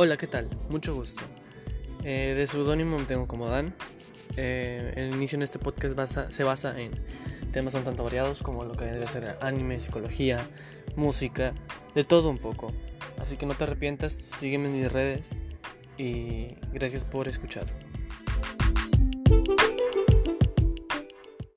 Hola, ¿qué tal? Mucho gusto. Eh, de seudónimo me tengo como Dan. Eh, el inicio en este podcast se basa en temas un tanto variados como lo que debe ser anime, psicología, música, de todo un poco. Así que no te arrepientas, sígueme en mis redes y gracias por escuchar.